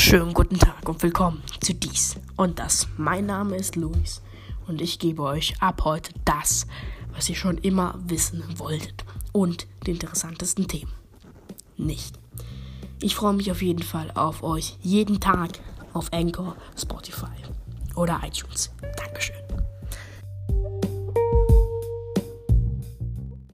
wunderschönen guten Tag und willkommen zu dies und das. Mein Name ist Luis und ich gebe euch ab heute das, was ihr schon immer wissen wolltet und die interessantesten Themen. Nicht. Ich freue mich auf jeden Fall auf euch jeden Tag auf Anchor, Spotify oder iTunes. Dankeschön.